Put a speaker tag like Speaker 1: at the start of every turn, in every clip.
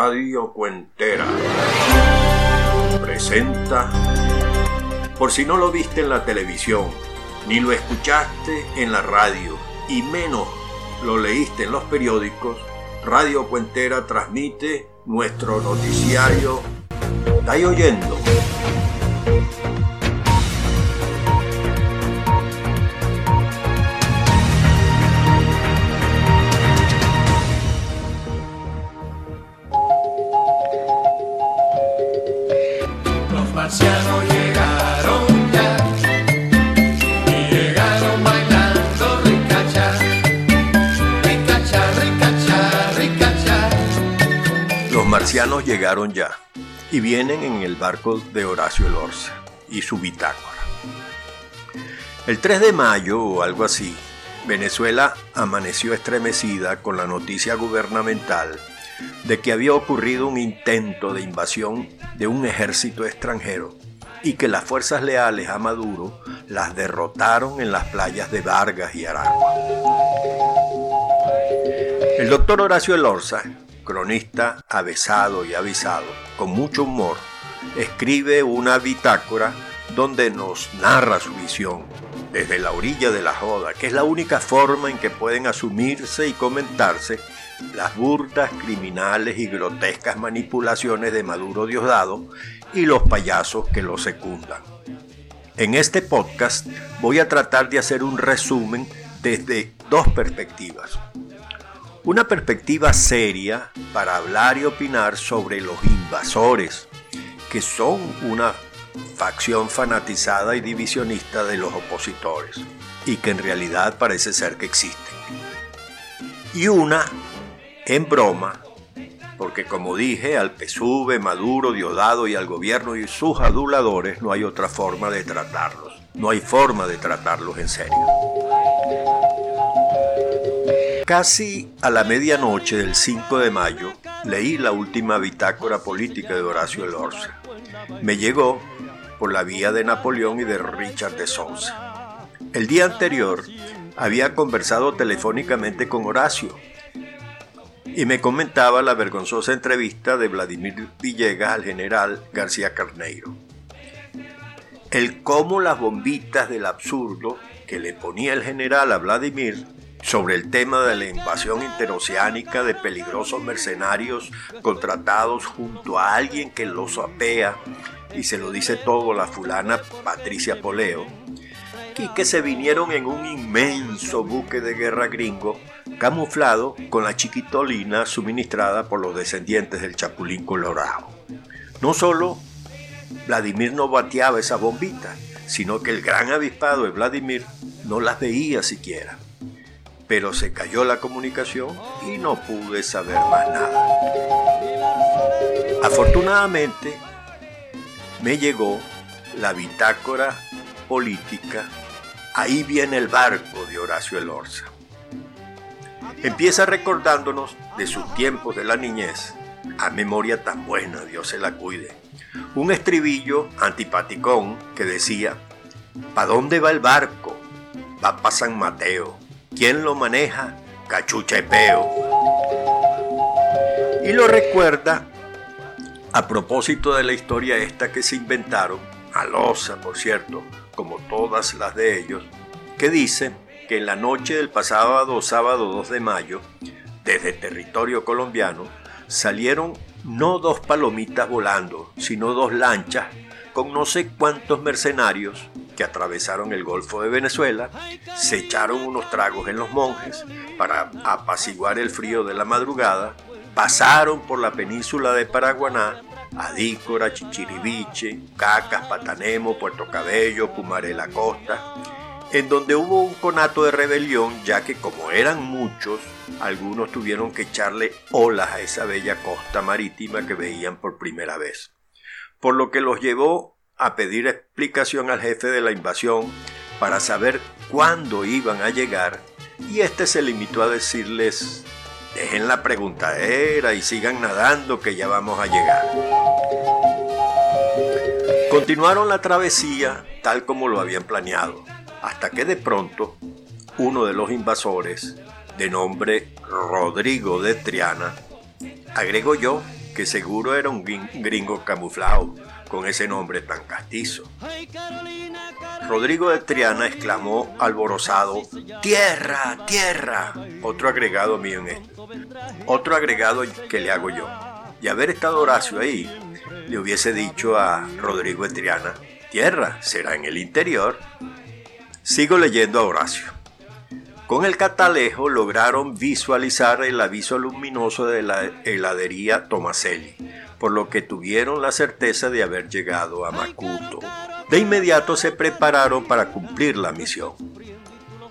Speaker 1: Radio Cuentera presenta, por si no lo viste en la televisión, ni lo escuchaste en la radio, y menos lo leíste en los periódicos, Radio Cuentera transmite nuestro noticiario. ¿Estáis oyendo? Llegaron ya y vienen en el barco de Horacio Elorza y su bitácora. El 3 de mayo o algo así, Venezuela amaneció estremecida con la noticia gubernamental de que había ocurrido un intento de invasión de un ejército extranjero y que las fuerzas leales a Maduro las derrotaron en las playas de Vargas y Aragua. El doctor Horacio Elorza cronista avesado y avisado, con mucho humor, escribe una bitácora donde nos narra su visión desde la orilla de la joda, que es la única forma en que pueden asumirse y comentarse las burdas, criminales y grotescas manipulaciones de Maduro Diosdado y los payasos que lo secundan. En este podcast voy a tratar de hacer un resumen desde dos perspectivas. Una perspectiva seria para hablar y opinar sobre los invasores, que son una facción fanatizada y divisionista de los opositores, y que en realidad parece ser que existen. Y una en broma, porque como dije, al PSUV, Maduro, Diosdado y al gobierno y sus aduladores no hay otra forma de tratarlos, no hay forma de tratarlos en serio. Casi a la medianoche del 5 de mayo leí la última bitácora política de Horacio Elorza. Me llegó por la vía de Napoleón y de Richard de Sousa. El día anterior había conversado telefónicamente con Horacio y me comentaba la vergonzosa entrevista de Vladimir Villegas al general García Carneiro. El cómo las bombitas del absurdo que le ponía el general a Vladimir sobre el tema de la invasión interoceánica de peligrosos mercenarios contratados junto a alguien que los apea y se lo dice todo la fulana Patricia Poleo, y que se vinieron en un inmenso buque de guerra gringo camuflado con la chiquitolina suministrada por los descendientes del Chapulín Colorado. No solo Vladimir no bateaba esa bombita, sino que el gran avispado de Vladimir no las veía siquiera pero se cayó la comunicación y no pude saber más nada. Afortunadamente, me llegó la bitácora política Ahí viene el barco de Horacio Elorza. Empieza recordándonos de sus tiempos de la niñez, a memoria tan buena, Dios se la cuide. Un estribillo antipaticón que decía, ¿Pa dónde va el barco? Va para San Mateo. ¿Quién lo maneja? Cachucha y Peo. Y lo recuerda a propósito de la historia esta que se inventaron, alosa por cierto, como todas las de ellos, que dice que en la noche del pasado sábado 2 de mayo, desde territorio colombiano, salieron no dos palomitas volando, sino dos lanchas con no sé cuántos mercenarios que atravesaron el Golfo de Venezuela, se echaron unos tragos en los monjes para apaciguar el frío de la madrugada, pasaron por la península de Paraguaná, Adícora, Chichiribiche, Cacas, Patanemo, Puerto Cabello, Pumaré la Costa, en donde hubo un conato de rebelión, ya que como eran muchos, algunos tuvieron que echarle olas a esa bella costa marítima que veían por primera vez. Por lo que los llevó a pedir explicación al jefe de la invasión para saber cuándo iban a llegar y este se limitó a decirles dejen la preguntadera y sigan nadando que ya vamos a llegar. Continuaron la travesía tal como lo habían planeado, hasta que de pronto uno de los invasores, de nombre Rodrigo de Triana, agrego yo que seguro era un gringo camuflado con ese nombre tan castizo. Rodrigo de Triana exclamó alborozado, ¡Tierra, tierra! Otro agregado mío en esto. Otro agregado que le hago yo. Y haber estado Horacio ahí, le hubiese dicho a Rodrigo de Triana, tierra, será en el interior. Sigo leyendo a Horacio. Con el catalejo lograron visualizar el aviso luminoso de la heladería Tomaselli, por lo que tuvieron la certeza de haber llegado a Macuto. De inmediato se prepararon para cumplir la misión.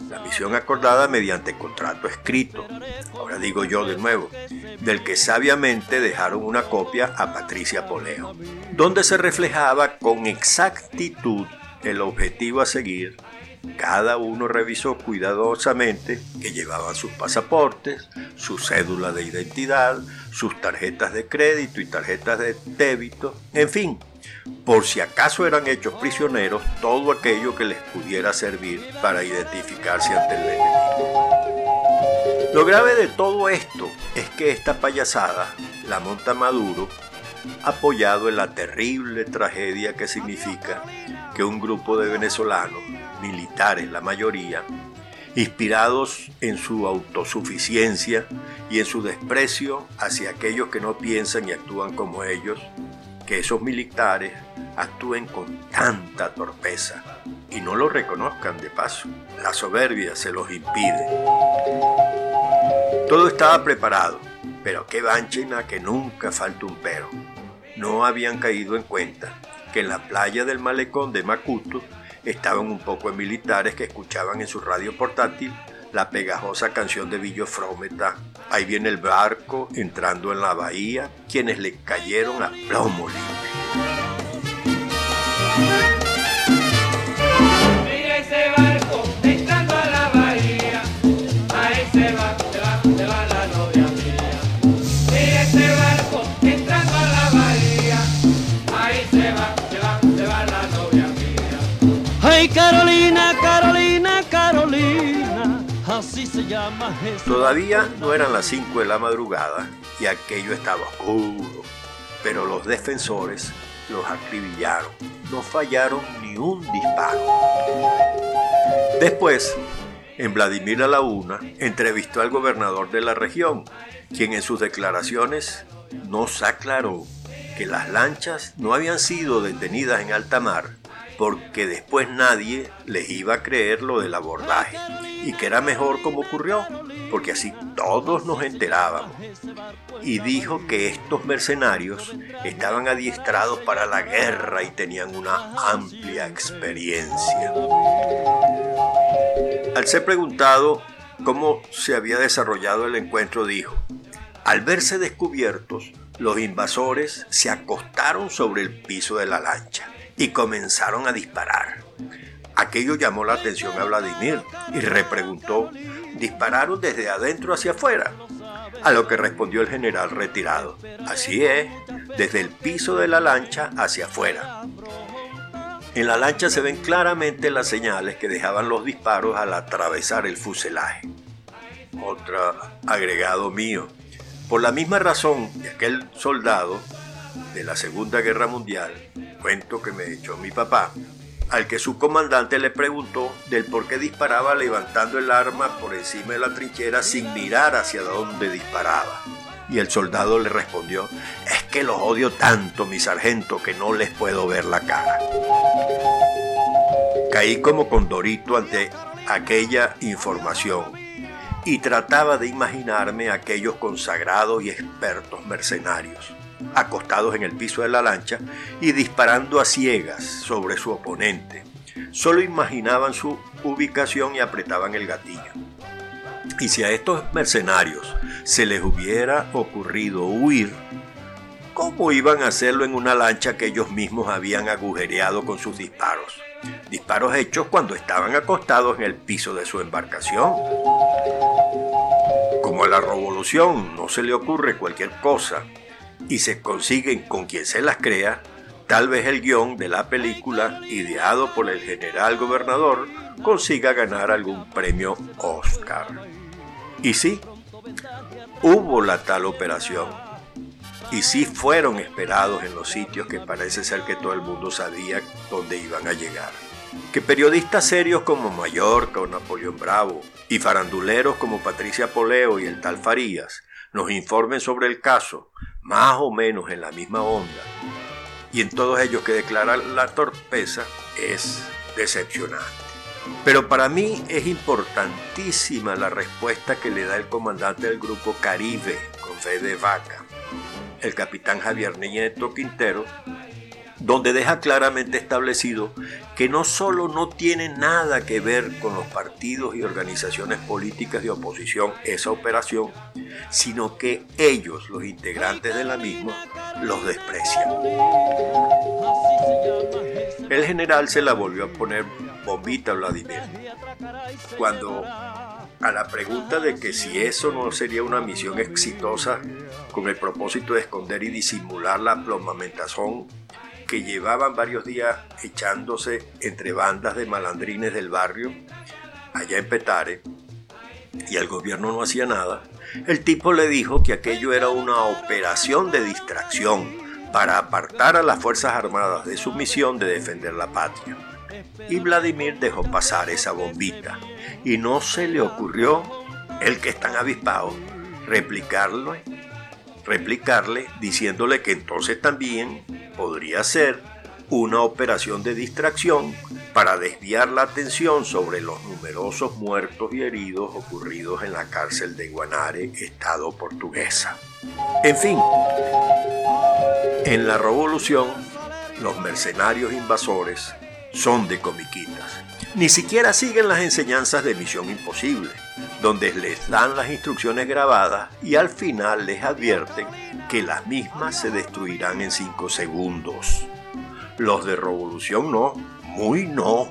Speaker 1: La misión acordada mediante contrato escrito, ahora digo yo de nuevo, del que sabiamente dejaron una copia a Patricia Poleo, donde se reflejaba con exactitud el objetivo a seguir cada uno revisó cuidadosamente que llevaban sus pasaportes, su cédula de identidad, sus tarjetas de crédito y tarjetas de débito, en fin, por si acaso eran hechos prisioneros, todo aquello que les pudiera servir para identificarse ante el enemigo. Lo grave de todo esto es que esta payasada la monta Maduro apoyado en la terrible tragedia que significa que un grupo de venezolanos, militares la mayoría, inspirados en su autosuficiencia y en su desprecio hacia aquellos que no piensan y actúan como ellos, que esos militares actúen con tanta torpeza y no lo reconozcan de paso. La soberbia se los impide. Todo estaba preparado, pero qué banchina que nunca falta un pero no habían caído en cuenta que en la playa del malecón de Macuto estaban un poco de militares que escuchaban en su radio portátil la pegajosa canción de Villo Frometa. Ahí viene el barco entrando en la bahía, quienes le cayeron a plomo Todavía no eran las 5 de la madrugada y aquello estaba oscuro, pero los defensores los acribillaron, no fallaron ni un disparo. Después, en Vladimir a la Una, entrevistó al gobernador de la región, quien en sus declaraciones nos aclaró que las lanchas no habían sido detenidas en alta mar porque después nadie les iba a creer lo del abordaje y que era mejor como ocurrió, porque así todos nos enterábamos. Y dijo que estos mercenarios estaban adiestrados para la guerra y tenían una amplia experiencia. Al ser preguntado cómo se había desarrollado el encuentro, dijo, al verse descubiertos, los invasores se acostaron sobre el piso de la lancha y comenzaron a disparar. Aquello llamó la atención a Vladimir y repreguntó, ¿dispararon desde adentro hacia afuera? A lo que respondió el general retirado, así es, desde el piso de la lancha hacia afuera. En la lancha se ven claramente las señales que dejaban los disparos al atravesar el fuselaje. Otro agregado mío. Por la misma razón que aquel soldado de la Segunda Guerra Mundial cuento que me echó mi papá, al que su comandante le preguntó del por qué disparaba levantando el arma por encima de la trinchera sin mirar hacia dónde disparaba. Y el soldado le respondió, es que los odio tanto, mi sargento, que no les puedo ver la cara. Caí como condorito ante aquella información y trataba de imaginarme aquellos consagrados y expertos mercenarios acostados en el piso de la lancha y disparando a ciegas sobre su oponente. Solo imaginaban su ubicación y apretaban el gatillo. Y si a estos mercenarios se les hubiera ocurrido huir, ¿cómo iban a hacerlo en una lancha que ellos mismos habían agujereado con sus disparos? Disparos hechos cuando estaban acostados en el piso de su embarcación. Como a la revolución no se le ocurre cualquier cosa y se consiguen con quien se las crea, tal vez el guion de la película, ideado por el general gobernador, consiga ganar algún premio Oscar. Y sí, hubo la tal operación. y sí fueron esperados en los sitios que parece ser que todo el mundo sabía dónde iban a llegar. Que periodistas serios como Mallorca o Napoleón Bravo y faranduleros como Patricia Poleo y el tal Farías nos informen sobre el caso, más o menos en la misma onda, y en todos ellos que declaran la torpeza, es decepcionante. Pero para mí es importantísima la respuesta que le da el comandante del grupo Caribe, con fe de vaca, el capitán Javier Nieto Quintero, donde deja claramente establecido que no solo no tiene nada que ver con los partidos y organizaciones políticas de oposición esa operación, sino que ellos, los integrantes de la misma, los desprecian. El general se la volvió a poner bombita a Vladimir, cuando a la pregunta de que si eso no sería una misión exitosa con el propósito de esconder y disimular la plomamentazón que llevaban varios días echándose entre bandas de malandrines del barrio, allá en Petare, y el gobierno no hacía nada, el tipo le dijo que aquello era una operación de distracción para apartar a las Fuerzas Armadas de su misión de defender la patria. Y Vladimir dejó pasar esa bombita, y no se le ocurrió, el que es tan avispado, replicarlo, replicarle diciéndole que entonces también podría ser una operación de distracción para desviar la atención sobre los numerosos muertos y heridos ocurridos en la cárcel de Guanare, estado portuguesa. En fin, en la revolución, los mercenarios invasores son de comiquitas. Ni siquiera siguen las enseñanzas de Misión Imposible, donde les dan las instrucciones grabadas y al final les advierten que las mismas se destruirán en cinco segundos. Los de Revolución no, muy no.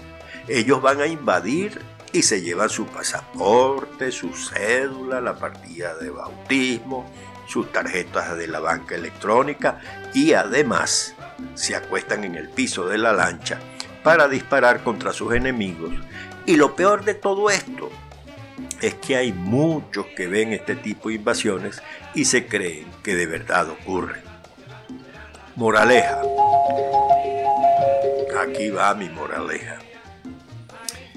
Speaker 1: Ellos van a invadir y se llevan su pasaporte, su cédula, la partida de bautismo, sus tarjetas de la banca electrónica y además se acuestan en el piso de la lancha para disparar contra sus enemigos. Y lo peor de todo esto es que hay muchos que ven este tipo de invasiones y se creen que de verdad ocurren. Moraleja. Aquí va mi moraleja.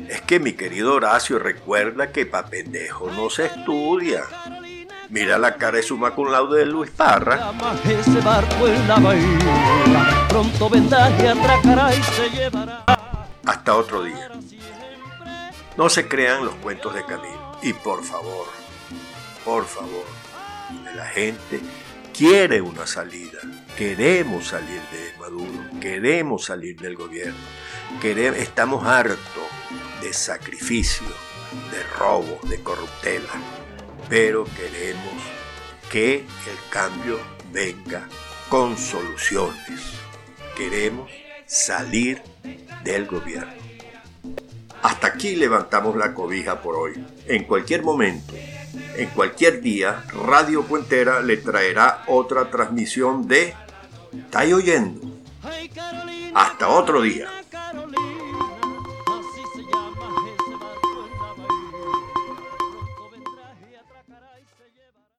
Speaker 1: Es que mi querido Horacio recuerda que pa' pendejo no se estudia. Mira la cara de su con laude de Luis Parra.
Speaker 2: Ese barco en la bahía, pronto vendrá y atracará y se llevará.
Speaker 1: Hasta otro día. No se crean los cuentos de Camilo. Y por favor, por favor, la gente quiere una salida. Queremos salir de Maduro, queremos salir del gobierno. Estamos hartos de sacrificio, de robo, de corruptela pero queremos que el cambio venga con soluciones. Queremos salir del gobierno. Hasta aquí levantamos la cobija por hoy. En cualquier momento, en cualquier día, Radio Puentera le traerá otra transmisión de ¿Estáis oyendo? Hasta otro día.